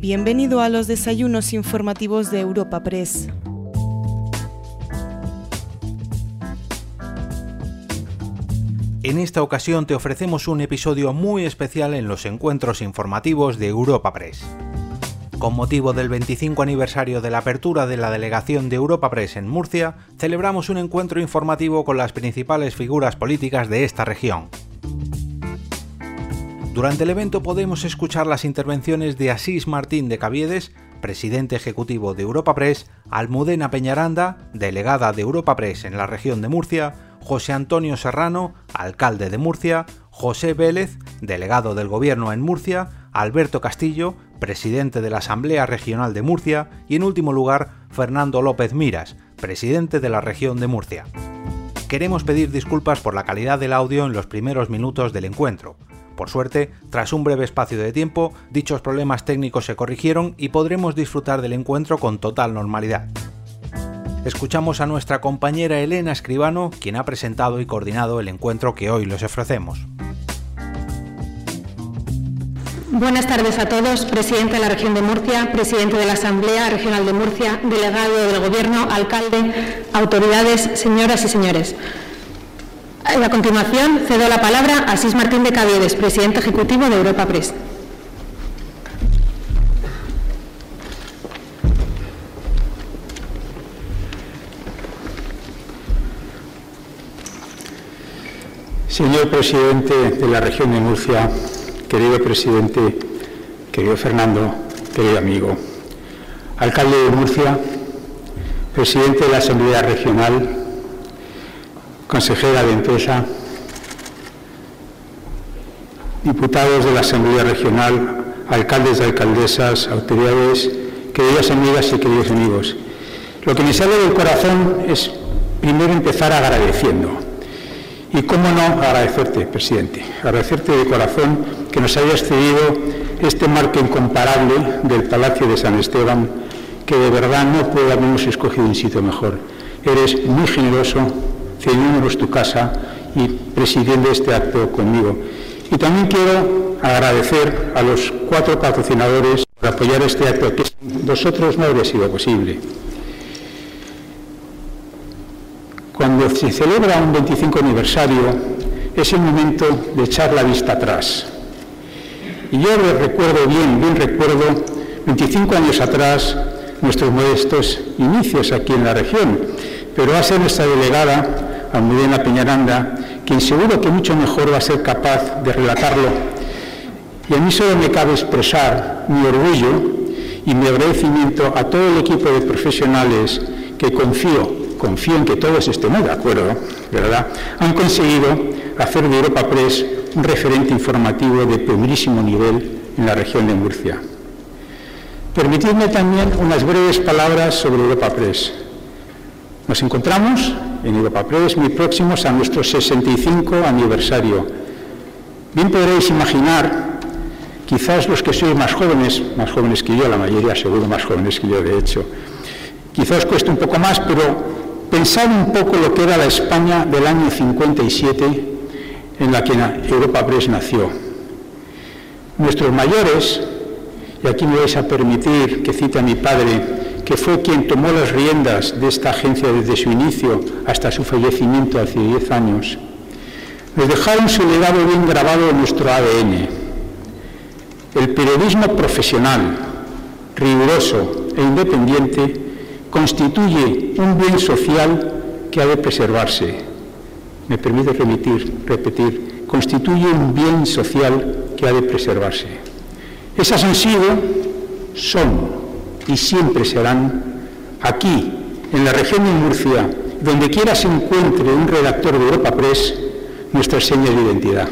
Bienvenido a los desayunos informativos de Europa Press. En esta ocasión te ofrecemos un episodio muy especial en los encuentros informativos de Europa Press. Con motivo del 25 aniversario de la apertura de la delegación de Europa Press en Murcia, celebramos un encuentro informativo con las principales figuras políticas de esta región. Durante el evento podemos escuchar las intervenciones de Asís Martín de Caviedes, presidente ejecutivo de Europa Press, Almudena Peñaranda, delegada de Europa Press en la región de Murcia, José Antonio Serrano, alcalde de Murcia, José Vélez, delegado del Gobierno en Murcia, Alberto Castillo, presidente de la Asamblea Regional de Murcia y en último lugar Fernando López Miras, presidente de la región de Murcia. Queremos pedir disculpas por la calidad del audio en los primeros minutos del encuentro. Por suerte, tras un breve espacio de tiempo, dichos problemas técnicos se corrigieron y podremos disfrutar del encuentro con total normalidad. Escuchamos a nuestra compañera Elena Escribano, quien ha presentado y coordinado el encuentro que hoy les ofrecemos. Buenas tardes a todos, presidente de la región de Murcia, presidente de la Asamblea Regional de Murcia, delegado del Gobierno, alcalde, autoridades, señoras y señores. A continuación, cedo la palabra a Asís Martín de Caviedes, presidente ejecutivo de Europa Press. Señor presidente de la región de Murcia, querido presidente, querido Fernando, querido amigo, alcalde de Murcia, presidente de la Asamblea Regional, consejera de Empresa, diputados de la Asamblea Regional, alcaldes y alcaldesas, autoridades, queridas amigas y queridos amigos. Lo que me sale del corazón es primero empezar agradeciendo y cómo no agradecerte, presidente, agradecerte de corazón que nos hayas cedido este marco incomparable del Palacio de San Esteban, que de verdad no puede habernos escogido un sitio mejor. Eres muy generoso, cediéndonos tu casa y presidiendo este acto conmigo. Y también quiero agradecer a los cuatro patrocinadores por apoyar este acto, que vosotros no habría sido posible. Cuando se celebra un 25 aniversario es el momento de echar la vista atrás. Y yo recuerdo bien, bien recuerdo 25 años atrás nuestros modestos inicios aquí en la región, pero ser nuestra delegada, Almudena Peñaranda, quien seguro que mucho mejor va a ser capaz de relatarlo. Y a mí solo me cabe expresar mi orgullo y mi agradecimiento a todo el equipo de profesionales que confío confío en que todos estemos de acuerdo, ¿verdad? Han conseguido hacer de Europa Press un referente informativo de primerísimo nivel en la región de Murcia. Permitidme también unas breves palabras sobre Europa Press. Nos encontramos en Europa Press muy próximos a nuestro 65 aniversario. Bien podréis imaginar, quizás los que sois más jóvenes, más jóvenes que yo, la mayoría seguro más jóvenes que yo de hecho, quizás cueste un poco más, pero pensar un poco lo que era la España del año 57 en la que Europa Press nació. Nuestros mayores, y aquí me vais a permitir que cite a mi padre, que fue quien tomó las riendas de esta agencia desde su inicio hasta su fallecimiento hace 10 años, nos dejaron su legado bien grabado en nuestro ADN. El periodismo profesional, riguroso e independiente constituye un bien social que ha de preservarse. Me permite repetir, constituye un bien social que ha de preservarse. Esas han sido, son y siempre serán aquí, en la región de Murcia, donde quiera se encuentre un redactor de Europa Press, nuestra seña de identidad.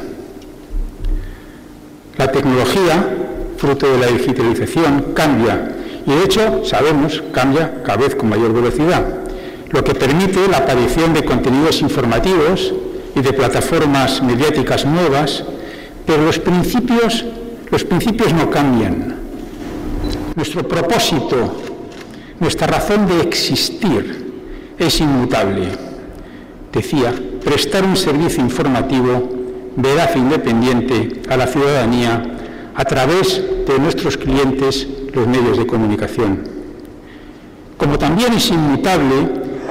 La tecnología, fruto de la digitalización, cambia y de hecho, sabemos, cambia cada vez con mayor velocidad, lo que permite la aparición de contenidos informativos y de plataformas mediáticas nuevas, pero los principios, los principios no cambian. Nuestro propósito, nuestra razón de existir es inmutable. Decía, prestar un servicio informativo veraz e independiente a la ciudadanía a través de nuestros clientes los medios de comunicación. Como también es inmutable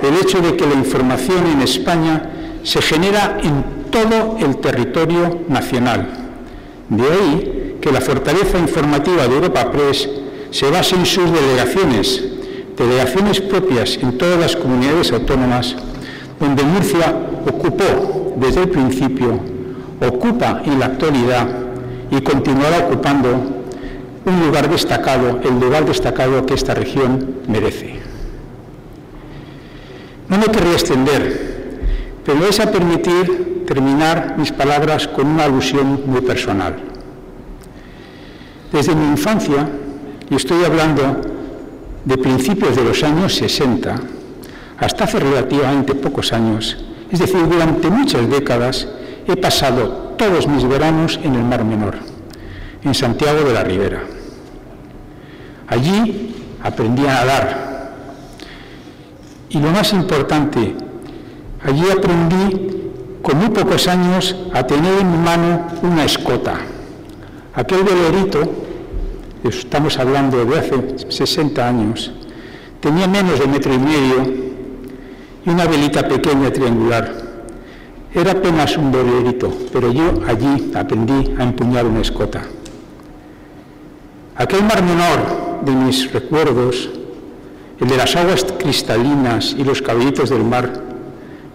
el hecho de que la información en España se genera en todo el territorio nacional. De ahí que la fortaleza informativa de Europa Press se base en sus delegaciones, delegaciones propias en todas las comunidades autónomas, donde Murcia ocupó desde el principio, ocupa en la actualidad y continuará ocupando un lugar destacado, el lugar destacado que esta región merece. No me querría extender, pero vais a permitir terminar mis palabras con una alusión muy personal. Desde mi infancia, y estoy hablando de principios de los años 60, hasta hace relativamente pocos años, es decir, durante muchas décadas, he pasado todos mis veranos en el Mar Menor, en Santiago de la Ribera. Allí aprendí a nadar. Y lo más importante, allí aprendí con muy pocos años a tener en mi mano una escota. Aquel velerito, estamos hablando de hace 60 años, tenía menos de metro y medio y una velita pequeña triangular. Era apenas un bolerito, pero yo allí aprendí a empuñar una escota. Aquel mar menor de mis recuerdos, el de las aguas cristalinas y los caballitos del mar,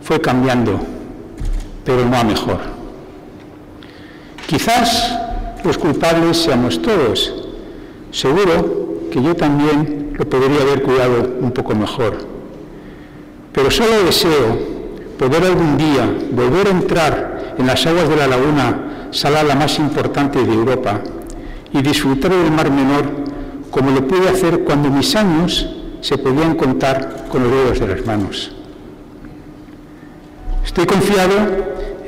fue cambiando, pero no a mejor. Quizás los culpables seamos todos. Seguro que yo también lo podría haber cuidado un poco mejor. Pero solo deseo poder algún día volver a entrar en las aguas de la laguna sala la más importante de Europa y disfrutar del Mar Menor como lo pude hacer cuando mis años se podían contar con los dedos de las manos. Estoy confiado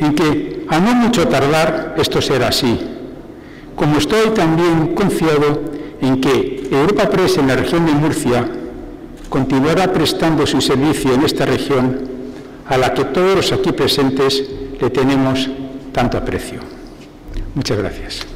en que a no mucho tardar esto será así, como estoy también confiado en que Europa Press en la región de Murcia continuará prestando su servicio en esta región a la que todos los aquí presentes le tenemos tanto aprecio. Muchas gracias.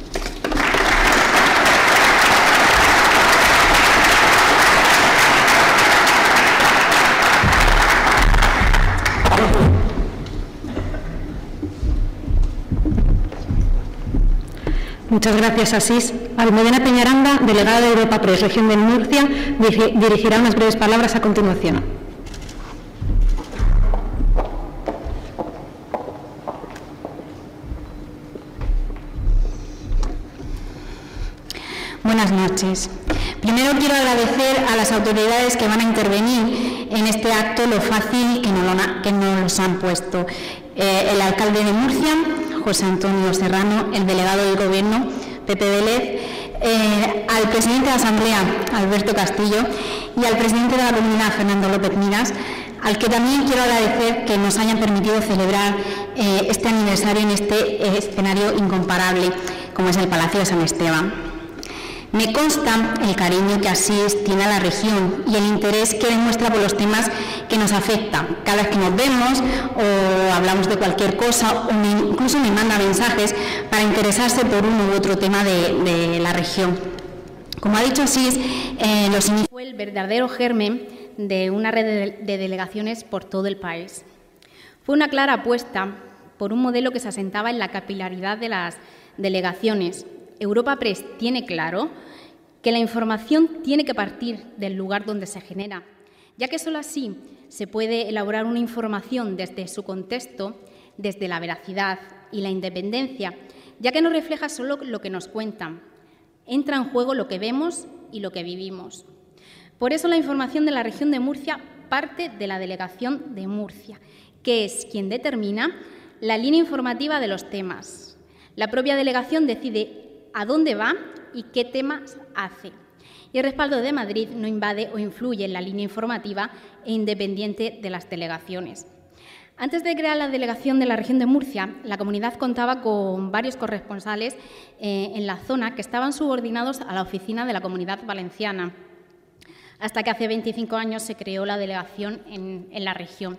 Muchas gracias, Asís. Almudena Peñaranda, delegada de Europa Press, región de Murcia, dirigirá unas breves palabras a continuación. Buenas noches. Primero quiero agradecer a las autoridades que van a intervenir en este acto lo fácil que nos, los han puesto. Eh, el alcalde de Murcia, José Antonio Serrano, el delegado del Gobierno, Pepe Vélez, eh, al presidente de la Asamblea, Alberto Castillo, y al presidente de la comunidad, Fernando López Miras, al que también quiero agradecer que nos hayan permitido celebrar eh, este aniversario en este escenario incomparable como es el Palacio de San Esteban. Me consta el cariño que Asís tiene a la región y el interés que demuestra por los temas que nos afectan. Cada vez que nos vemos o hablamos de cualquier cosa o incluso me manda mensajes para interesarse por uno u otro tema de, la región. Como ha dicho Asís, eh, los fue el verdadero germen de una red de delegaciones por todo el país. Fue una clara apuesta por un modelo que se asentaba en la capilaridad de las delegaciones, Europa Press tiene claro que la información tiene que partir del lugar donde se genera, ya que solo así se puede elaborar una información desde su contexto, desde la veracidad y la independencia, ya que no refleja solo lo que nos cuentan, entra en juego lo que vemos y lo que vivimos. Por eso la información de la región de Murcia parte de la delegación de Murcia, que es quien determina la línea informativa de los temas. La propia delegación decide a dónde va y qué temas hace. Y el respaldo de Madrid no invade o influye en la línea informativa e independiente de las delegaciones. Antes de crear la delegación de la región de Murcia, la comunidad contaba con varios corresponsales eh, en la zona que estaban subordinados a la oficina de la comunidad valenciana, hasta que hace 25 años se creó la delegación en la región.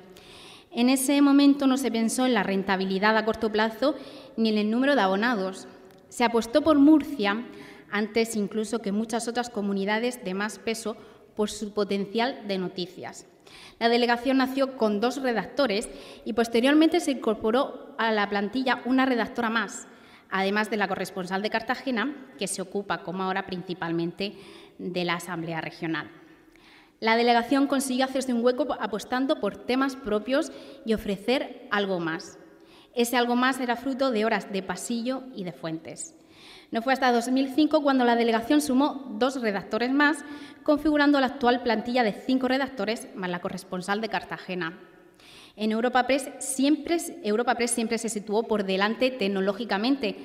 En ese momento no se pensó en la rentabilidad a corto plazo ni en el número de abonados, se apostó por Murcia antes incluso que muchas otras comunidades de más peso por su potencial de noticias. La delegación nació con dos redactores y posteriormente se incorporó a la plantilla una redactora más, además de la corresponsal de Cartagena, que se ocupa, como ahora, principalmente de la Asamblea Regional. La delegación consiguió hacerse un hueco apostando por temas propios y ofrecer algo más. Ese algo más era fruto de horas de pasillo y de fuentes. No fue hasta 2005 cuando la delegación sumó dos redactores más, configurando la actual plantilla de cinco redactores más la corresponsal de Cartagena. En Europa Press siempre, Europa Press siempre se situó por delante tecnológicamente,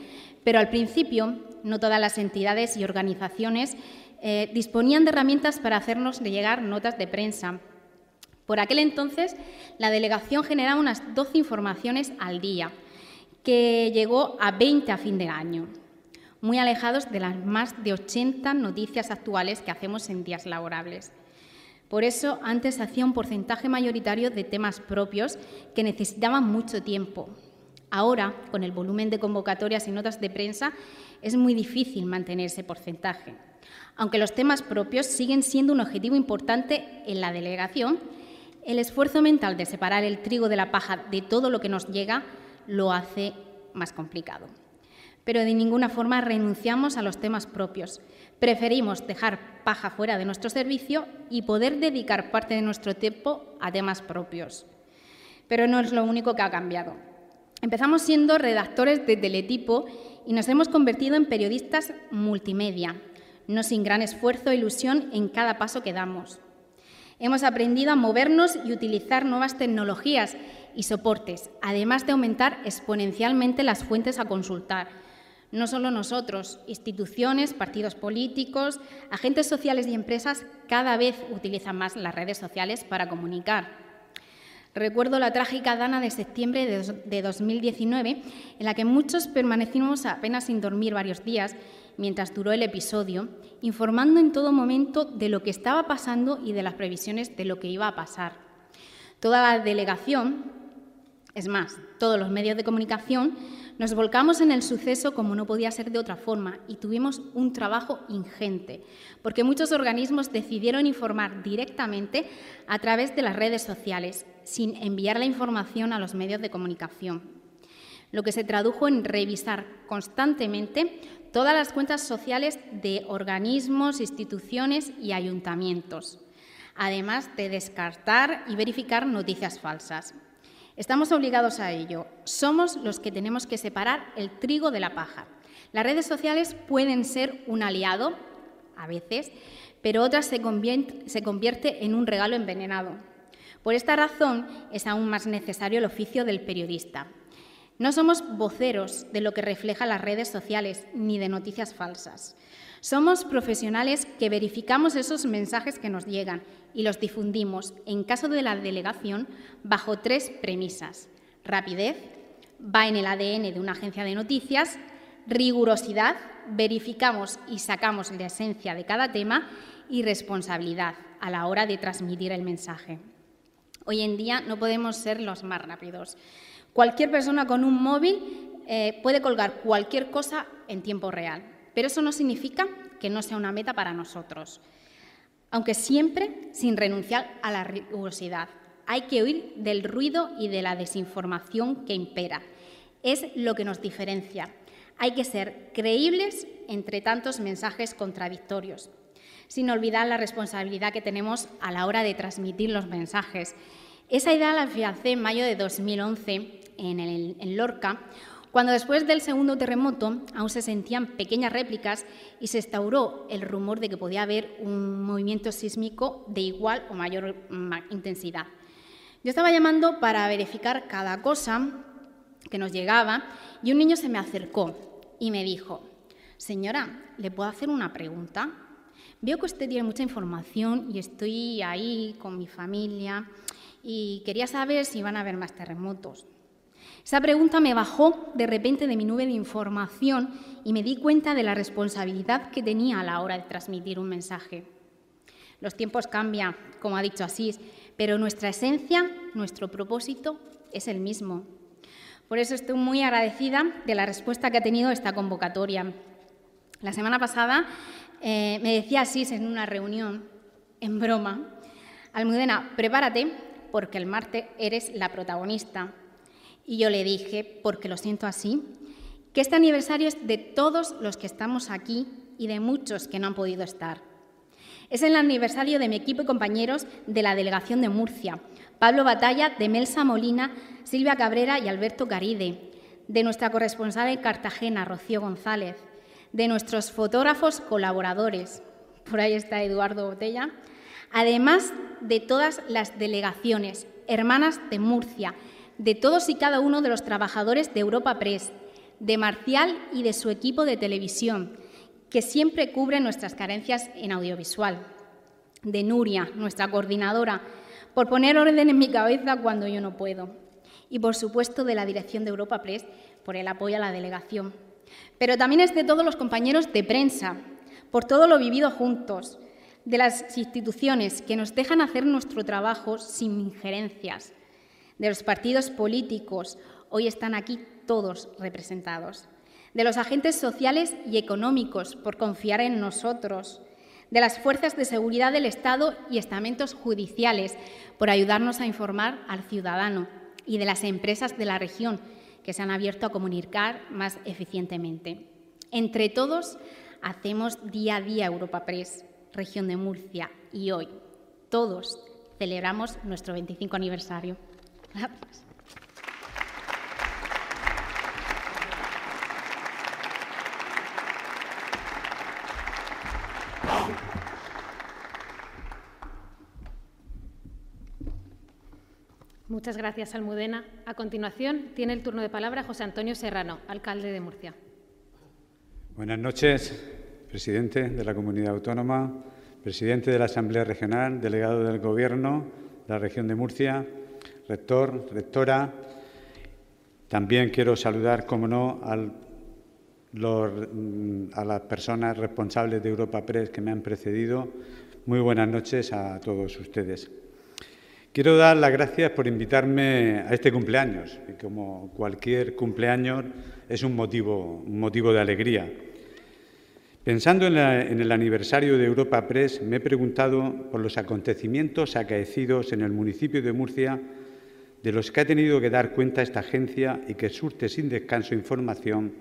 pero al principio no todas las entidades y organizaciones eh, disponían de herramientas para hacernos llegar notas de prensa. Por aquel entonces, la delegación generaba unas 12 informaciones al día, que llegó a 20 a fin de año muy alejados de las más de 80 noticias actuales que hacemos en días laborables. Por eso, antes hacía un porcentaje mayoritario de temas propios que necesitaban mucho tiempo. Ahora, con el volumen de convocatorias y notas de prensa, es muy difícil mantener ese porcentaje. Aunque los temas propios siguen siendo un objetivo importante en la delegación, el esfuerzo mental de separar el trigo de la paja de todo lo que nos llega lo hace más complicado pero de ninguna forma renunciamos a los temas propios. Preferimos dejar paja fuera de nuestro servicio y poder dedicar parte de nuestro tiempo a temas propios. Pero no es lo único que ha cambiado. Empezamos siendo redactores de teletipo y nos hemos convertido en periodistas multimedia, no sin gran esfuerzo e ilusión en cada paso que damos. Hemos aprendido a movernos y utilizar nuevas tecnologías y soportes, además de aumentar exponencialmente las fuentes a consultar, no solo nosotros, instituciones, partidos políticos, agentes sociales y empresas cada vez utilizan más las redes sociales para comunicar. Recuerdo la trágica dana de septiembre de 2019, en la que muchos permanecimos apenas sin dormir varios días mientras duró el episodio, informando en todo momento de lo que estaba pasando y de las previsiones de lo que iba a pasar. Toda la delegación, es más, todos los medios de comunicación, nos volcamos en el suceso como no podía ser de otra forma y tuvimos un trabajo ingente, porque muchos organismos decidieron informar directamente a través de las redes sociales, sin enviar la información a los medios de comunicación, lo que se tradujo en revisar constantemente todas las cuentas sociales de organismos, instituciones y ayuntamientos, además de descartar y verificar noticias falsas. Estamos obligados a ello. Somos los que tenemos que separar el trigo de la paja. Las redes sociales pueden ser un aliado, a veces, pero otras se convierte, en un regalo envenenado. Por esta razón es aún más necesario el oficio del periodista. No somos voceros de lo que reflejan las redes sociales ni de noticias falsas. Somos profesionales que verificamos esos mensajes que nos llegan y los difundimos, en caso de la delegación, bajo tres premisas. Rapidez, va en el ADN de una agencia de noticias, rigurosidad, verificamos y sacamos la esencia de cada tema, y responsabilidad a la hora de transmitir el mensaje. Hoy en día no podemos ser los más rápidos. Cualquier persona con un móvil eh, puede colgar cualquier cosa en tiempo real. Pero eso no significa que no sea una meta para nosotros, aunque siempre sin renunciar a la rigurosidad. Hay que huir del ruido y de la desinformación que impera. Es lo que nos diferencia. Hay que ser creíbles entre tantos mensajes contradictorios, sin olvidar la responsabilidad que tenemos a la hora de transmitir los mensajes. Esa idea la afiancé en mayo de 2011 en, en Lorca, cuando después del segundo terremoto aún se sentían pequeñas réplicas y se instauró el rumor de que podía haber un movimiento sísmico de igual o mayor intensidad. Yo estaba llamando para verificar cada cosa que nos llegaba y un niño se me acercó y me dijo, señora, ¿le puedo hacer una pregunta? Veo que usted tiene mucha información y estoy ahí con mi familia y quería saber si van a haber más terremotos. Esa pregunta me bajó de repente de mi nube de información y me di cuenta de la responsabilidad que tenía a la hora de transmitir un mensaje. Los tiempos cambian, como ha dicho Asís, pero nuestra esencia, nuestro propósito es el mismo. Por eso estoy muy agradecida de la respuesta que ha tenido esta convocatoria. La semana pasada eh, me decía Asís en una reunión, en broma, Almudena, prepárate porque el martes eres la protagonista. Y yo le dije, porque lo siento así, que este aniversario es de todos los que estamos aquí y de muchos que no han podido estar. Es el aniversario de mi equipo y compañeros de la delegación de Murcia, Pablo Batalla, de Melsa Molina, Silvia Cabrera y Alberto Caride, de nuestra corresponsal en Cartagena, Rocío González, de nuestros fotógrafos colaboradores, por ahí está Eduardo Botella, además de todas las delegaciones, hermanas de Murcia, de todos y cada uno de los trabajadores de Europa Press, de Marcial y de su equipo de televisión, que siempre cubre nuestras carencias en audiovisual, de Nuria, nuestra coordinadora, por poner orden en mi cabeza cuando yo no puedo, y por supuesto de la dirección de Europa Press por el apoyo a la delegación. Pero también es de todos los compañeros de prensa, por todo lo vivido juntos, de las instituciones que nos dejan hacer nuestro trabajo sin injerencias, de los partidos políticos, hoy están aquí todos representados, de los agentes sociales y económicos por confiar en nosotros, de las fuerzas de seguridad del Estado y estamentos judiciales por ayudarnos a informar al ciudadano y de las empresas de la región que se han abierto a comunicar más eficientemente. Entre todos hacemos día a día Europa Press, región de Murcia, y hoy todos celebramos nuestro 25 aniversario. Muchas gracias, Almudena. A continuación, tiene el turno de palabra José Antonio Serrano, alcalde de Murcia. Buenas noches, presidente de la Comunidad Autónoma, presidente de la Asamblea Regional, delegado del Gobierno de la región de Murcia, rector, rectora. También quiero saludar, como no, mm, a las personas responsables de Europa Press que me han precedido. Muy buenas noches a todos ustedes. Quiero dar las gracias por invitarme a este cumpleaños, y como cualquier cumpleaños es un motivo, un motivo de alegría. Pensando en, en, el aniversario de Europa Press, me he preguntado por los acontecimientos acaecidos en el municipio de Murcia de los que ha tenido que dar cuenta esta agencia y que surte sin descanso información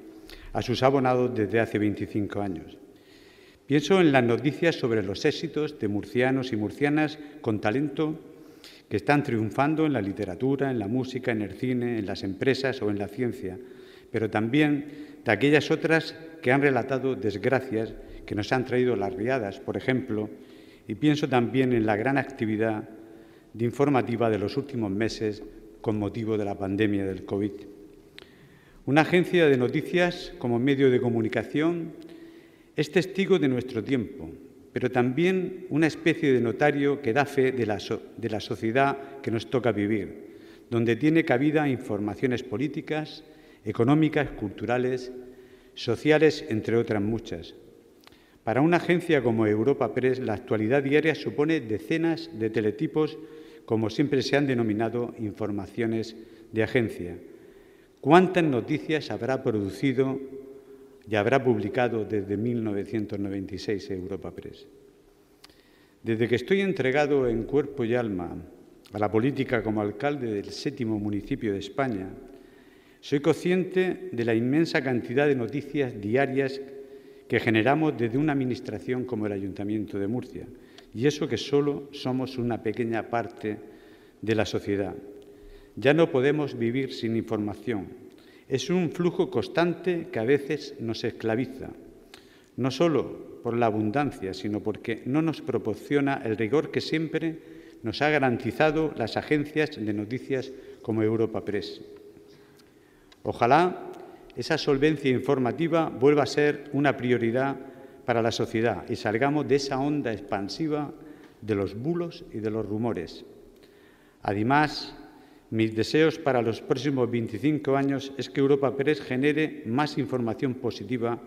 a sus abonados desde hace 25 años. Pienso en las noticias sobre los éxitos de murcianos y murcianas con talento que están triunfando en la literatura, en la música, en el cine, en las empresas o en la ciencia, pero también de aquellas otras que han relatado desgracias que nos han traído las riadas, por ejemplo, y pienso también en la gran actividad de informativa de los últimos meses con motivo de la pandemia del COVID. Una agencia de noticias como medio de comunicación es testigo de nuestro tiempo, pero también una especie de notario que da fe de la, sociedad que nos toca vivir, donde tiene cabida informaciones políticas, económicas, culturales, sociales, entre otras muchas. Para una agencia como Europa Press, la actualidad diaria supone decenas de teletipos como siempre se han denominado informaciones de agencia. ¿Cuántas noticias habrá producido y habrá publicado desde 1996 Europa Press? Desde que estoy entregado en cuerpo y alma a la política como alcalde del séptimo municipio de España, soy consciente de la inmensa cantidad de noticias diarias que generamos desde una administración como el Ayuntamiento de Murcia, y eso que solo somos una pequeña parte de la sociedad. Ya no podemos vivir sin información. Es un flujo constante que a veces nos esclaviza, no solo por la abundancia, sino porque no nos proporciona el rigor que siempre nos ha garantizado las agencias de noticias como Europa Press. Ojalá esa solvencia informativa vuelva a ser una prioridad para la sociedad y salgamos de esa onda expansiva de los bulos y de los rumores. Además, mis deseos para los próximos 25 años es que Europa Press genere más información positiva,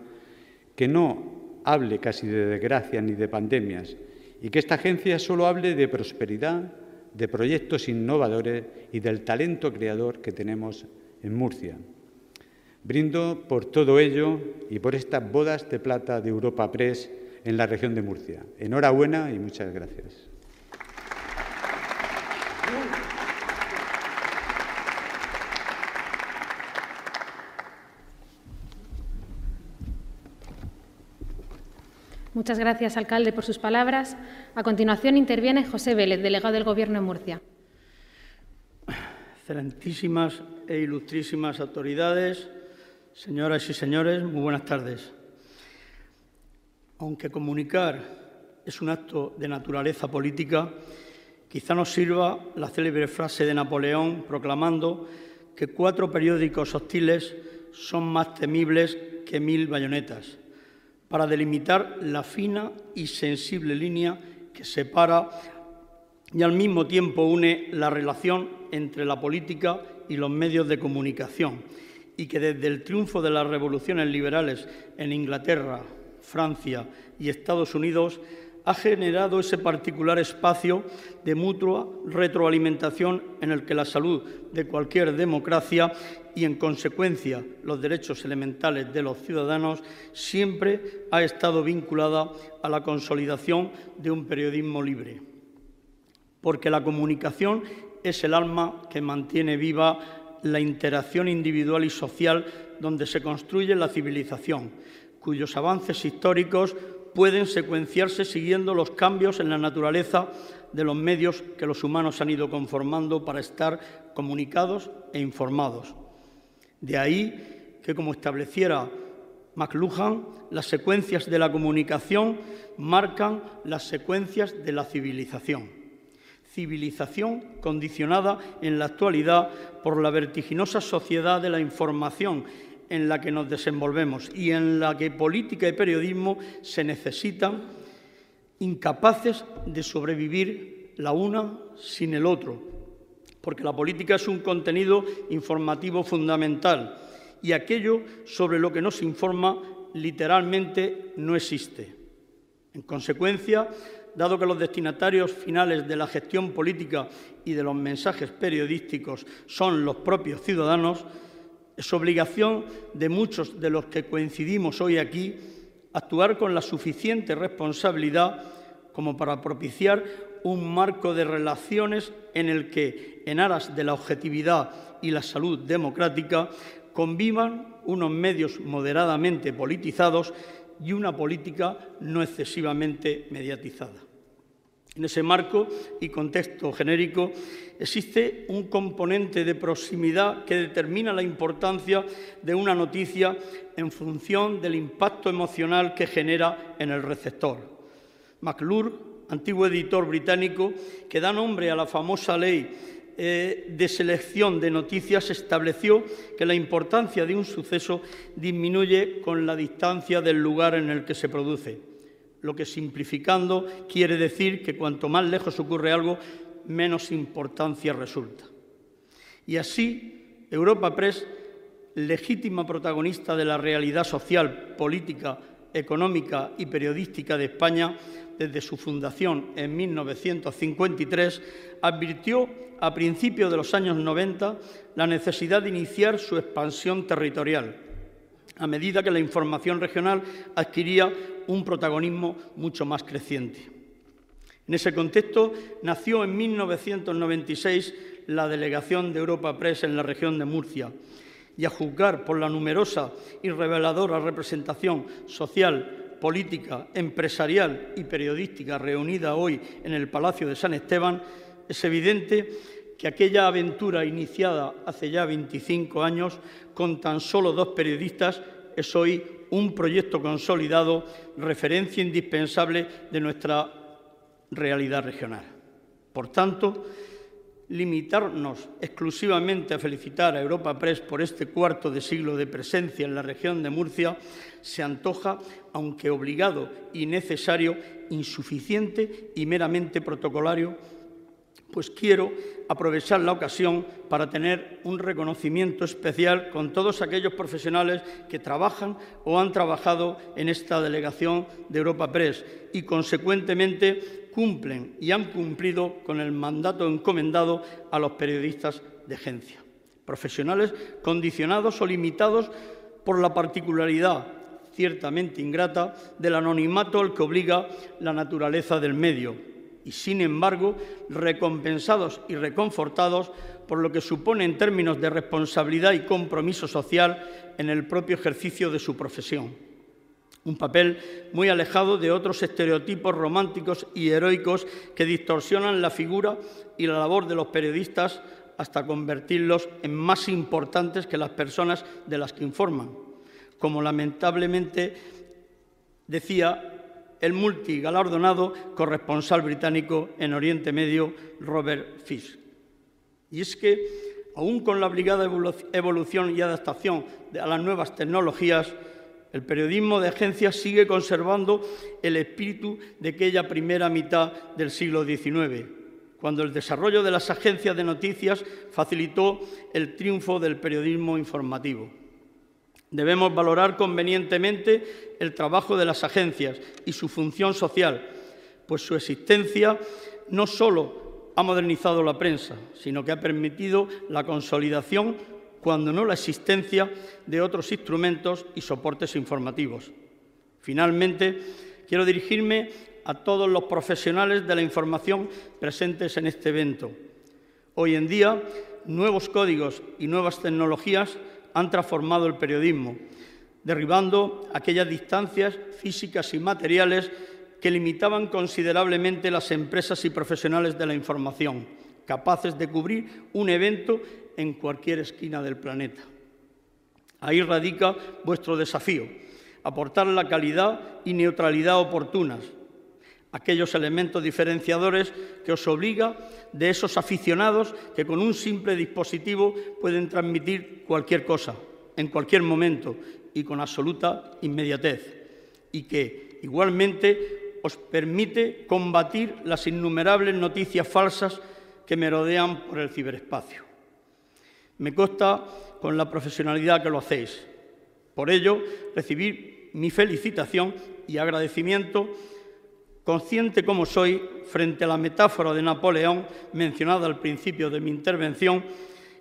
que no hable casi de desgracia ni de pandemias, y que esta agencia solo hable de prosperidad, de proyectos innovadores y del talento creador que tenemos en Murcia. Brindo por todo ello y por estas bodas de plata de Europa Press en la región de Murcia. Enhorabuena y muchas gracias. Muchas gracias, alcalde, por sus palabras. A continuación interviene José Vélez, delegado del Gobierno de Murcia. Excelentísimas e ilustrísimas autoridades, señoras y señores, muy buenas tardes. Aunque comunicar es un acto de naturaleza política, quizá nos sirva la célebre frase de Napoleón proclamando que cuatro periódicos hostiles son más temibles que mil bayonetas para delimitar la fina y sensible línea que separa y al mismo tiempo une la relación entre la política y los medios de comunicación y que desde el triunfo de las revoluciones liberales en Inglaterra, Francia y Estados Unidos ha generado ese particular espacio de mutua retroalimentación en el que la salud de cualquier democracia y, en consecuencia, los derechos elementales de los ciudadanos siempre ha estado vinculada a la consolidación de un periodismo libre. Porque la comunicación es el alma que mantiene viva la interacción individual y social donde se construye la civilización, cuyos avances históricos pueden secuenciarse siguiendo los cambios en la naturaleza de los medios que los humanos han ido conformando para estar comunicados e informados. De ahí que, como estableciera McLuhan, las secuencias de la comunicación marcan las secuencias de la civilización. Civilización condicionada en la actualidad por la vertiginosa sociedad de la información en la que nos desenvolvemos y en la que política y periodismo se necesitan incapaces de sobrevivir la una sin el otro, porque la política es un contenido informativo fundamental y aquello sobre lo que nos informa literalmente no existe. En consecuencia, dado que los destinatarios finales de la gestión política y de los mensajes periodísticos son los propios ciudadanos, es obligación de muchos de los que coincidimos hoy aquí actuar con la suficiente responsabilidad como para propiciar un marco de relaciones en el que, en aras de la objetividad y la salud democrática, convivan unos medios moderadamente politizados y una política no excesivamente mediatizada. En ese marco y contexto genérico existe un componente de proximidad que determina la importancia de una noticia en función del impacto emocional que genera en el receptor. McClure, antiguo editor británico, que da nombre a la famosa ley eh, de selección de noticias, estableció que la importancia de un suceso disminuye con la distancia del lugar en el que se produce lo que simplificando quiere decir que cuanto más lejos ocurre algo, menos importancia resulta. Y así, Europa Press, legítima protagonista de la realidad social, política, económica y periodística de España, desde su fundación en 1953, advirtió a principios de los años 90 la necesidad de iniciar su expansión territorial, a medida que la información regional adquiría un protagonismo mucho más creciente. En ese contexto nació en 1996 la delegación de Europa Press en la región de Murcia y a juzgar por la numerosa y reveladora representación social, política, empresarial y periodística reunida hoy en el Palacio de San Esteban, es evidente que aquella aventura iniciada hace ya 25 años con tan solo dos periodistas es hoy un proyecto consolidado, referencia indispensable de nuestra realidad regional. Por tanto, limitarnos exclusivamente a felicitar a Europa Press por este cuarto de siglo de presencia en la región de Murcia se antoja, aunque obligado y necesario, insuficiente y meramente protocolario pues quiero aprovechar la ocasión para tener un reconocimiento especial con todos aquellos profesionales que trabajan o han trabajado en esta delegación de Europa Press y, consecuentemente, cumplen y han cumplido con el mandato encomendado a los periodistas de agencia. Profesionales condicionados o limitados por la particularidad, ciertamente ingrata, del anonimato al que obliga la naturaleza del medio, y sin embargo recompensados y reconfortados por lo que supone en términos de responsabilidad y compromiso social en el propio ejercicio de su profesión. Un papel muy alejado de otros estereotipos románticos y heroicos que distorsionan la figura y la labor de los periodistas hasta convertirlos en más importantes que las personas de las que informan, como lamentablemente decía el multigalardonado corresponsal británico en Oriente Medio, Robert Fish. Y es que, aún con la obligada evolución y adaptación a las nuevas tecnologías, el periodismo de agencias sigue conservando el espíritu de aquella primera mitad del siglo XIX, cuando el desarrollo de las agencias de noticias facilitó el triunfo del periodismo informativo. Debemos valorar convenientemente el trabajo de las agencias y su función social, pues su existencia no solo ha modernizado la prensa, sino que ha permitido la consolidación, cuando no la existencia, de otros instrumentos y soportes informativos. Finalmente, quiero dirigirme a todos los profesionales de la información presentes en este evento. Hoy en día, nuevos códigos y nuevas tecnologías han transformado el periodismo, derribando aquellas distancias físicas y materiales que limitaban considerablemente las empresas y profesionales de la información, capaces de cubrir un evento en cualquier esquina del planeta. Ahí radica vuestro desafío, aportar la calidad y neutralidad oportunas, aquellos elementos diferenciadores que os obliga de esos aficionados que con un simple dispositivo pueden transmitir cualquier cosa, en cualquier momento y con absoluta inmediatez, y que igualmente os permite combatir las innumerables noticias falsas que merodean por el ciberespacio. Me consta con la profesionalidad que lo hacéis. Por ello, recibir mi felicitación y agradecimiento consciente como soy frente a la metáfora de Napoleón mencionada al principio de mi intervención,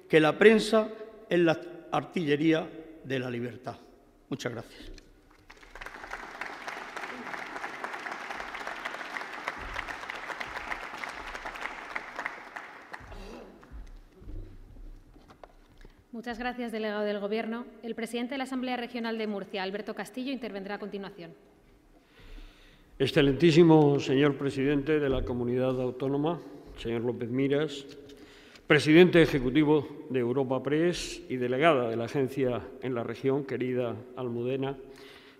que la prensa es la artillería de la libertad. Muchas gracias. Muchas gracias, delegado del Gobierno. El presidente de la Asamblea Regional de Murcia, Alberto Castillo, intervendrá a continuación. Excelentísimo señor presidente de la Comunidad Autónoma, señor López Miras, presidente ejecutivo de Europa Press y delegada de la agencia en la región, querida Almudena,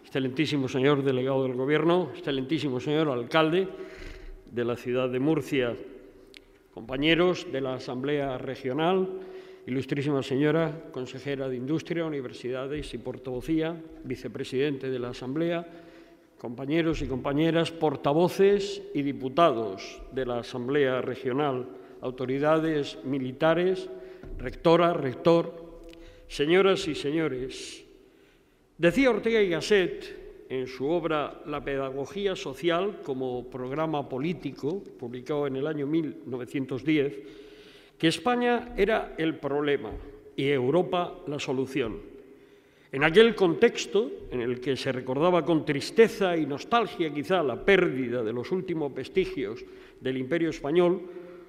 excelentísimo señor delegado del Gobierno, excelentísimo señor alcalde de la ciudad de Murcia, compañeros de la Asamblea Regional, ilustrísima señora consejera de Industria, Universidades y Portavocía, vicepresidente de la Asamblea, compañeros y compañeras, portavoces y diputados de la Asamblea Regional, autoridades militares, rectora, rector, señoras y señores. Decía Ortega y Gasset en su obra La pedagogía social como programa político, publicado en el año 1910, que España era el problema y Europa la solución. En aquel contexto en el que se recordaba con tristeza y nostalgia quizá la pérdida de los últimos vestigios del imperio español,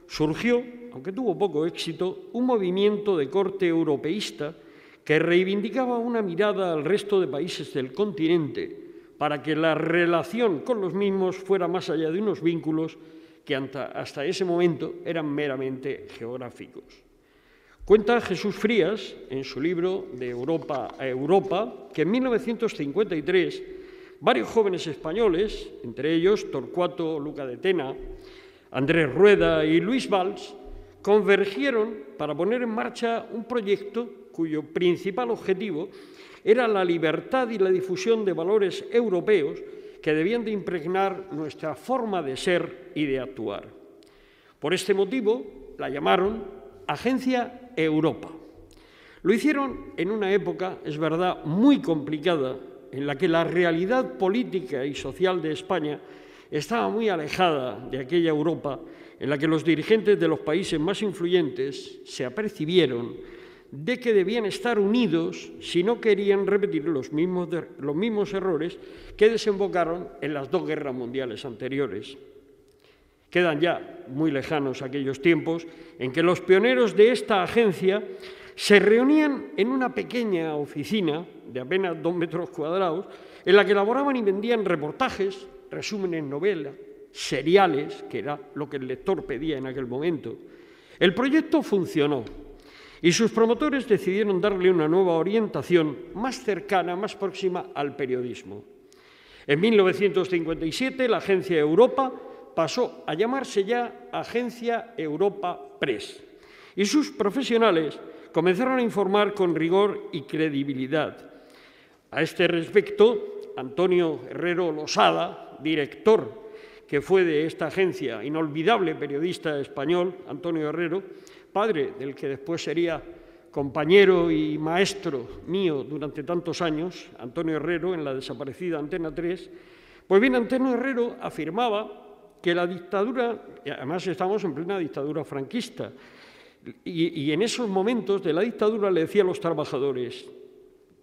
surgió, aunque tuvo poco éxito, un movimiento de corte europeísta que reivindicaba una mirada al resto de países del continente para que la relación con los mismos fuera más allá de unos vínculos que hasta ese momento eran meramente geográficos. Cuenta Jesús Frías, en su libro De Europa a Europa, que en 1953 varios jóvenes españoles, entre ellos Torcuato Luca de Tena, Andrés Rueda y Luis Valls, convergieron para poner en marcha un proyecto cuyo principal objetivo era la libertad y la difusión de valores europeos que debían de impregnar nuestra forma de ser y de actuar. Por este motivo la llamaron Agencia Europa. Lo hicieron en una época, es verdad, muy complicada, en la que la realidad política y social de España estaba muy alejada de aquella Europa en la que los dirigentes de los países más influyentes se apercibieron de que debían estar unidos si no querían repetir los mismos, los mismos errores que desembocaron en las dos guerras mundiales anteriores. Quedan ya muy lejanos aquellos tiempos en que los pioneros de esta agencia se reunían en una pequeña oficina de apenas dos metros cuadrados en la que elaboraban y vendían reportajes, resúmenes, novelas, seriales, que era lo que el lector pedía en aquel momento. El proyecto funcionó y sus promotores decidieron darle una nueva orientación más cercana, más próxima al periodismo. En 1957 la Agencia Europa pasó a llamarse ya Agencia Europa Press y sus profesionales comenzaron a informar con rigor y credibilidad. A este respecto, Antonio Herrero Losada, director que fue de esta agencia, inolvidable periodista español, Antonio Herrero, padre del que después sería compañero y maestro mío durante tantos años, Antonio Herrero, en la desaparecida Antena 3, pues bien, Antonio Herrero afirmaba que la dictadura, además estamos en plena dictadura franquista, y, y, en esos momentos de la dictadura le decía a los trabajadores,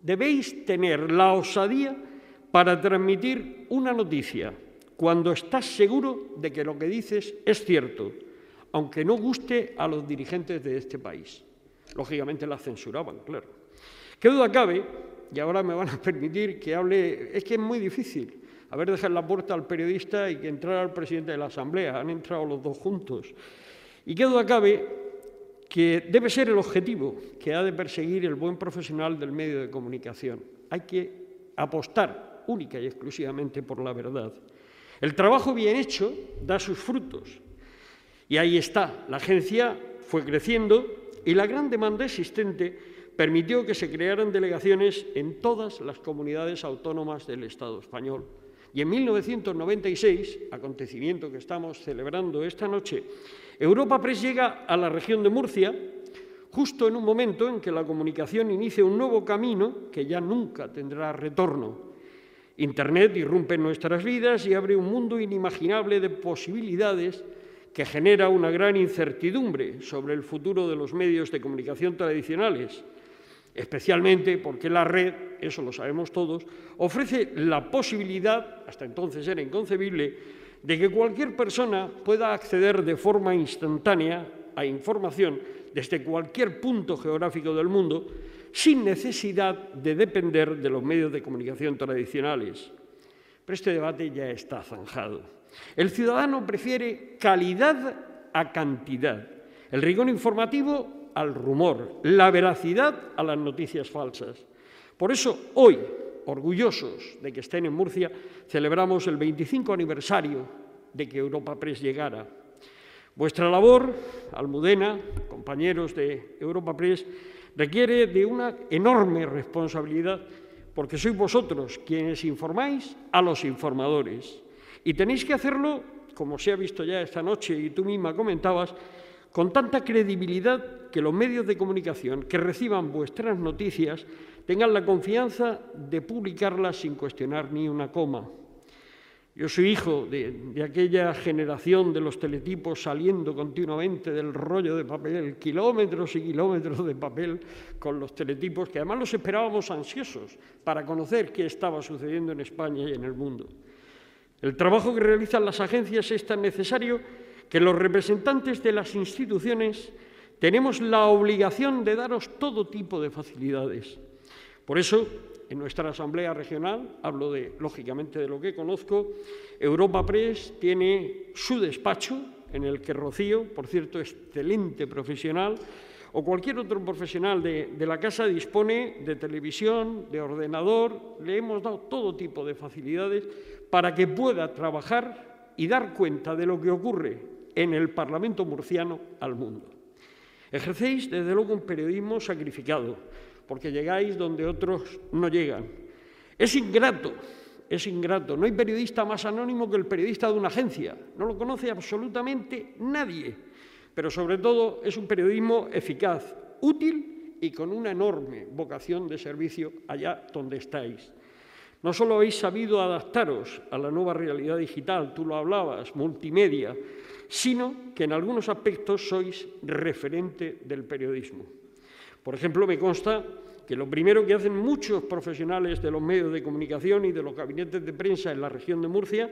debéis tener la osadía para transmitir una noticia cuando estás seguro de que lo que dices es cierto, aunque no guste a los dirigentes de este país. Lógicamente la censuraban, claro. ¿Qué duda cabe? Y ahora me van a permitir que hable, es que es muy difícil haber dejado la puerta al periodista y que entrara al presidente de la Asamblea. Han entrado los dos juntos. ¿Y qué duda cabe? Que debe ser el objetivo que ha de perseguir el buen profesional del medio de comunicación. Hay que apostar única y exclusivamente por la verdad. El trabajo bien hecho da sus frutos. Y ahí está, la agencia fue creciendo y la gran demanda existente permitió que se crearan delegaciones en todas las comunidades autónomas del Estado español. Y en 1996, acontecimiento que estamos celebrando esta noche, Europa Press llega a la región de Murcia justo en un momento en que la comunicación inicia un nuevo camino que ya nunca tendrá retorno. Internet irrumpe nuestras vidas y abre un mundo inimaginable de posibilidades que genera una gran incertidumbre sobre el futuro de los medios de comunicación tradicionales, especialmente porque la red, eso lo sabemos todos, ofrece la posibilidad, hasta entonces era inconcebible, de que cualquier persona pueda acceder de forma instantánea a información desde cualquier punto geográfico del mundo sin necesidad de depender de los medios de comunicación tradicionales. Pero este debate ya está zanjado. El ciudadano prefiere calidad a cantidad, el rigor informativo al rumor, la veracidad a las noticias falsas. Por eso, hoy, orgullosos de que estén en Murcia, celebramos el 25 aniversario de que Europa Press llegara. Vuestra labor, Almudena, compañeros de Europa Press, requiere de una enorme responsabilidad porque sois vosotros quienes informáis a los informadores. Y tenéis que hacerlo, como se ha visto ya esta noche y tú misma comentabas, con tanta credibilidad que los medios de comunicación que reciban vuestras noticias tengan la confianza de publicarlas sin cuestionar ni una coma. Yo soy hijo de, aquella generación de los teletipos saliendo continuamente del rollo de papel, kilómetros y kilómetros de papel con los teletipos, que además los esperábamos ansiosos para conocer qué estaba sucediendo en España y en el mundo. El trabajo que realizan las agencias es tan necesario que los representantes de las instituciones tenemos la obligación de daros todo tipo de facilidades. Por eso, en nuestra Asamblea Regional, hablo de, lógicamente de lo que conozco, Europa Press tiene su despacho en el que Rocío, por cierto, excelente profesional, o cualquier otro profesional de, la casa dispone de televisión, de ordenador, le hemos dado todo tipo de facilidades para que pueda trabajar y dar cuenta de lo que ocurre en el Parlamento murciano al mundo. Ejercéis, desde luego, un periodismo sacrificado, porque llegáis donde otros no llegan. Es ingrato, es ingrato. No hay periodista más anónimo que el periodista de una agencia. No lo conoce absolutamente nadie. Pero sobre todo es un periodismo eficaz, útil y con una enorme vocación de servicio allá donde estáis. No solo habéis sabido adaptaros a la nueva realidad digital, tú lo hablabas, multimedia, sino que en algunos aspectos sois referente del periodismo. Por ejemplo, me consta que lo primero que hacen muchos profesionales de los medios de comunicación y de los gabinetes de prensa en la región de Murcia,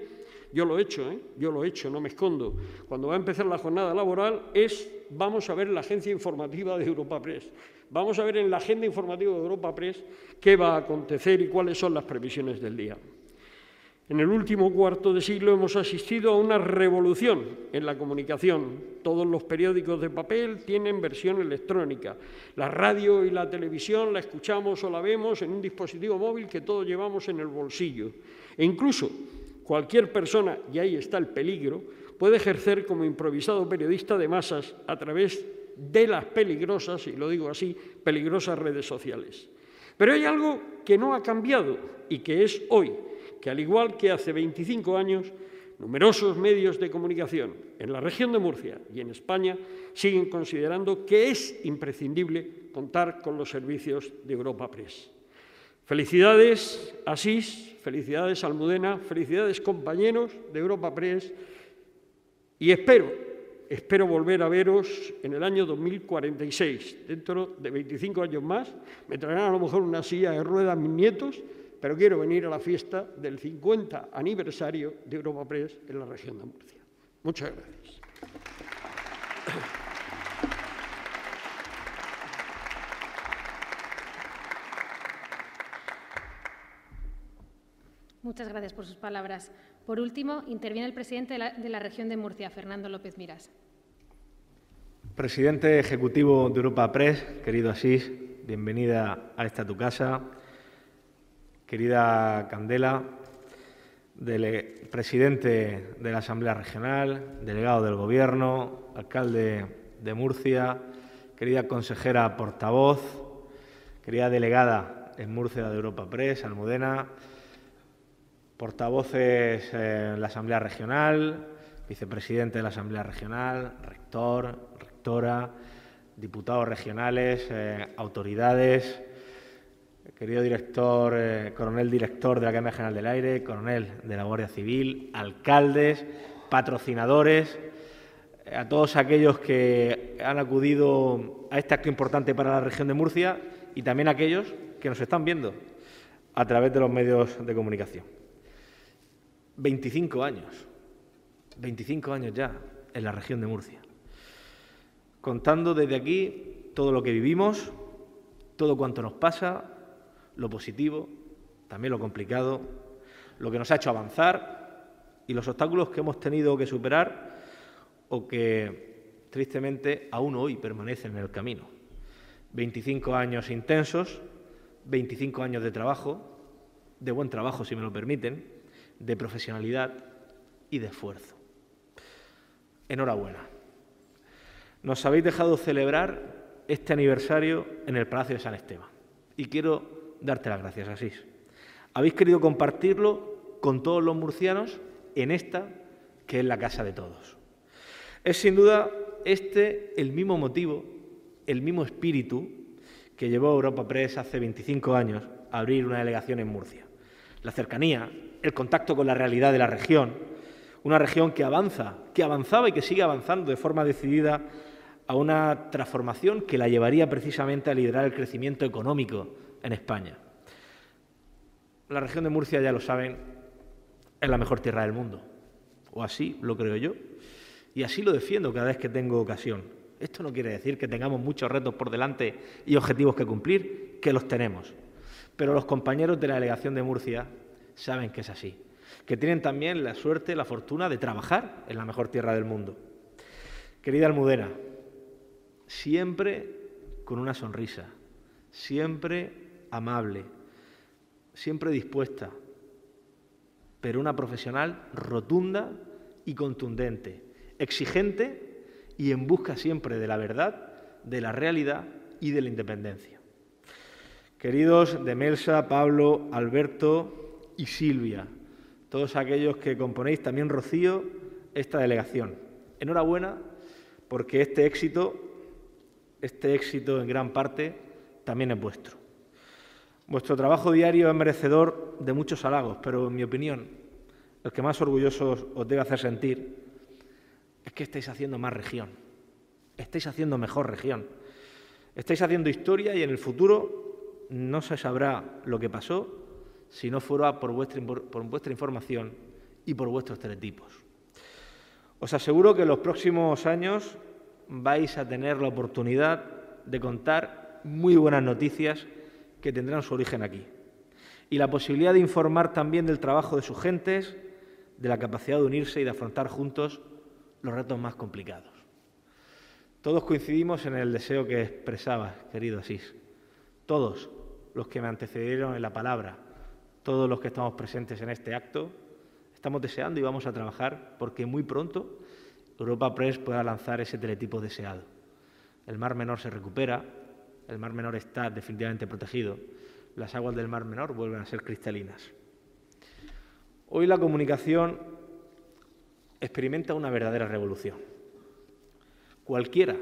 yo lo he hecho, ¿eh? yo lo he hecho, no me escondo, cuando va a empezar la jornada laboral es vamos a ver la agencia informativa de Europa Press, vamos a ver en la agenda informativa de Europa Press qué va a acontecer y cuáles son las previsiones del día. En el último cuarto de siglo hemos asistido a una revolución en la comunicación. Todos los periódicos de papel tienen versión electrónica. La radio y la televisión la escuchamos o la vemos en un dispositivo móvil que todos llevamos en el bolsillo. E incluso cualquier persona, y ahí está el peligro, puede ejercer como improvisado periodista de masas a través de las peligrosas, y lo digo así, peligrosas redes sociales. Pero hay algo que no ha cambiado y que es hoy que, al igual que hace 25 años, numerosos medios de comunicación en la región de Murcia y en España siguen considerando que es imprescindible contar con los servicios de Europa Press. Felicidades, Asís, felicidades, Almudena, felicidades, compañeros de Europa Press, y espero, espero volver a veros en el año 2046. Dentro de 25 años más me traerán a lo mejor una silla de ruedas mis nietos pero quiero venir a la fiesta del 50 aniversario de Europa Press en la región de Murcia. Muchas gracias. Muchas gracias por sus palabras. Por último, interviene el presidente de la, región de Murcia, Fernando López Miras. Presidente ejecutivo de Europa Press, querido Asís, bienvenida a esta tu casa querida Candela, presidente de la Asamblea Regional, delegado del Gobierno, alcalde de Murcia, querida consejera portavoz, querida delegada en Murcia de Europa Press, Almudena, portavoces en la Asamblea Regional, vicepresidente de la Asamblea Regional, rector, rectora, diputados regionales, eh, autoridades, querido director, eh, coronel director de la Academia General del Aire, coronel de la Guardia Civil, alcaldes, patrocinadores, eh, a todos aquellos que han acudido a este acto importante para la región de Murcia y también a aquellos que nos están viendo a través de los medios de comunicación. 25 años, 25 años ya en la región de Murcia, contando desde aquí todo lo que vivimos, todo cuanto nos pasa, lo positivo, también lo complicado, lo que nos ha hecho avanzar y los obstáculos que hemos tenido que superar o que tristemente aún hoy permanecen en el camino. 25 años intensos, 25 años de trabajo, de buen trabajo si me lo permiten, de profesionalidad y de esfuerzo. Enhorabuena. Nos habéis dejado celebrar este aniversario en el Palacio de San Esteban y quiero darte las gracias, Asís. Habéis querido compartirlo con todos los murcianos en esta que es la casa de todos. Es sin duda este el mismo motivo, el mismo espíritu que llevó a Europa Press hace 25 años a abrir una delegación en Murcia. La cercanía, el contacto con la realidad de la región, una región que avanza, que avanzaba y que sigue avanzando de forma decidida a una transformación que la llevaría precisamente a liderar el crecimiento económico en España. La región de Murcia, ya lo saben, es la mejor tierra del mundo, o así lo creo yo, y así lo defiendo cada vez que tengo ocasión. Esto no quiere decir que tengamos muchos retos por delante y objetivos que cumplir, que los tenemos. Pero los compañeros de la delegación de Murcia saben que es así, que tienen también la suerte, la fortuna de trabajar en la mejor tierra del mundo. Querida Almudena, siempre con una sonrisa, siempre amable, siempre dispuesta, pero una profesional rotunda y contundente, exigente y en busca siempre de la verdad, de la realidad y de la independencia. Queridos de Melsa, Pablo, Alberto y Silvia, todos aquellos que componéis también Rocío esta delegación. Enhorabuena porque este éxito, este éxito en gran parte también es vuestro. Vuestro trabajo diario es merecedor de muchos halagos, pero en mi opinión, el que más orgullosos os debe hacer sentir es que estáis haciendo más región, estáis haciendo mejor región, Estáis haciendo historia y en el futuro no se sabrá lo que pasó si no fuera por vuestra, información y por vuestros teletipos. Os aseguro que en los próximos años vais a tener la oportunidad de contar muy buenas noticias que tendrán su origen aquí. Y la posibilidad de informar también del trabajo de sus gentes, de la capacidad de unirse y de afrontar juntos los retos más complicados. Todos coincidimos en el deseo que expresaba, querido Asís. Todos los que me antecedieron en la palabra, todos los que estamos presentes en este acto, estamos deseando y vamos a trabajar porque muy pronto Europa Press pueda lanzar ese teletipo deseado. El Mar Menor se recupera, el Mar Menor está definitivamente protegido, las aguas del Mar Menor vuelven a ser cristalinas. Hoy la comunicación experimenta una verdadera revolución. Cualquiera,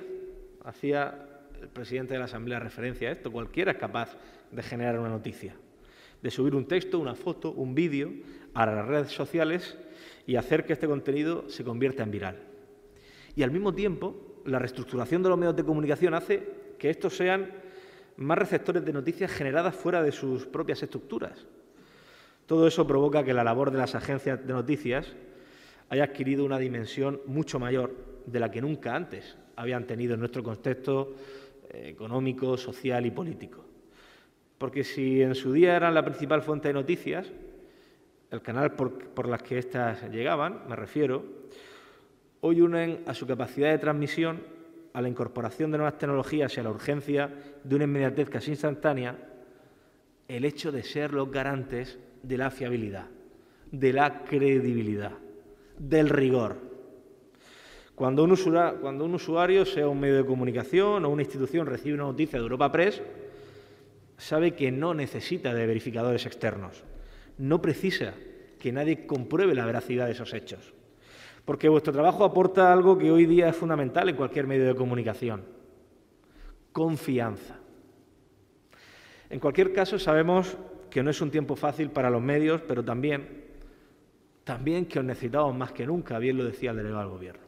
hacía el presidente de la Asamblea referencia a esto, cualquiera es capaz de generar una noticia, de subir un texto, una foto, un vídeo a las redes sociales y hacer que este contenido se convierta en viral. Y al mismo tiempo, la reestructuración de los medios de comunicación hace que estos sean más receptores de noticias generadas fuera de sus propias estructuras. Todo eso provoca que la labor de las agencias de noticias haya adquirido una dimensión mucho mayor de la que nunca antes habían tenido en nuestro contexto eh, económico, social y político. Porque si en su día eran la principal fuente de noticias, el canal por, por las que éstas llegaban, me refiero, hoy unen a su capacidad de transmisión, a la incorporación de nuevas tecnologías y a la urgencia de una inmediatez casi instantánea, el hecho de ser los garantes de la fiabilidad, de la credibilidad, del rigor. Cuando un, usuario, sea un medio de comunicación o una institución, recibe una noticia de Europa Press, sabe que no necesita de verificadores externos, no precisa que nadie compruebe la veracidad de esos hechos porque vuestro trabajo aporta algo que hoy día es fundamental en cualquier medio de comunicación, confianza. En cualquier caso, sabemos que no es un tiempo fácil para los medios, pero también, también que os necesitamos más que nunca, bien lo decía el delegado del Gobierno.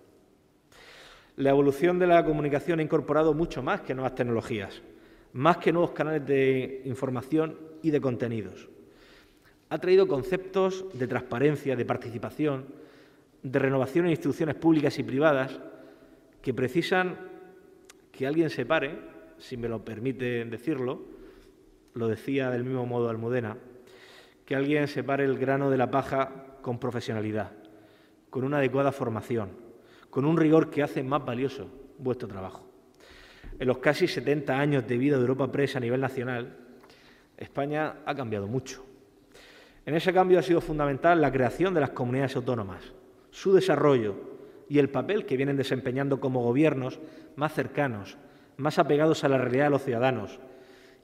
La evolución de la comunicación ha incorporado mucho más que nuevas tecnologías, más que nuevos canales de información y de contenidos. Ha traído conceptos de transparencia, de participación, de renovación en instituciones públicas y privadas que precisan que alguien se pare, si me lo permite decirlo, lo decía del mismo modo Almudena, que alguien separe el grano de la paja con profesionalidad, con una adecuada formación, con un rigor que hace más valioso vuestro trabajo. En los casi 70 años de vida de Europa Press a nivel nacional, España ha cambiado mucho. En ese cambio ha sido fundamental la creación de las comunidades autónomas, su desarrollo y el papel que vienen desempeñando como gobiernos más cercanos, más apegados a la realidad de los ciudadanos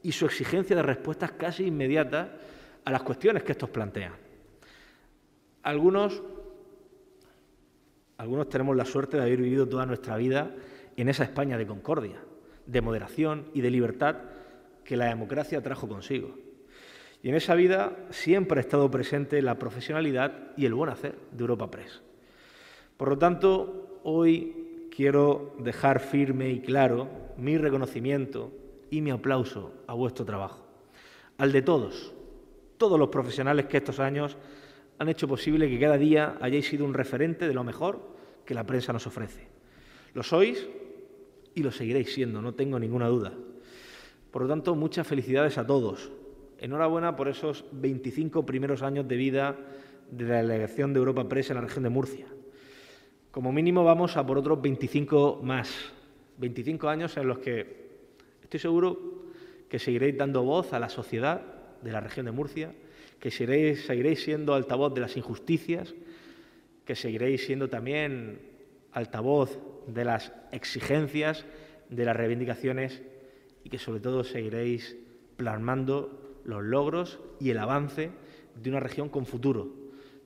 y su exigencia de respuestas casi inmediatas a las cuestiones que estos plantean. Algunos, algunos tenemos la suerte de haber vivido toda nuestra vida en esa España de concordia, de moderación y de libertad que la democracia trajo consigo. Y en esa vida siempre ha estado presente la profesionalidad y el buen hacer de Europa Press. Por lo tanto, hoy quiero dejar firme y claro mi reconocimiento y mi aplauso a vuestro trabajo, al de todos, todos los profesionales que estos años han hecho posible que cada día hayáis sido un referente de lo mejor que la prensa nos ofrece. Lo sois y lo seguiréis siendo, no tengo ninguna duda. Por lo tanto, muchas felicidades a todos. Enhorabuena por esos 25 primeros años de vida de la delegación de Europa Press en la región de Murcia. Como mínimo vamos a por otros 25 más, 25 años en los que estoy seguro que seguiréis dando voz a la sociedad de la región de Murcia, que seguiréis, seguiréis siendo altavoz de las injusticias, que seguiréis siendo también altavoz de las exigencias, de las reivindicaciones y que sobre todo seguiréis plasmando los logros y el avance de una región con futuro,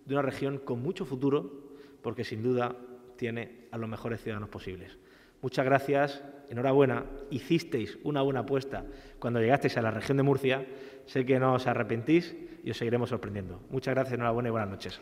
de una región con mucho futuro, porque sin duda tiene a los mejores ciudadanos posibles. Muchas gracias, enhorabuena, hicisteis una buena apuesta cuando llegasteis a la región de Murcia, sé que no os arrepentís y os seguiremos sorprendiendo. Muchas gracias, enhorabuena y buenas noches.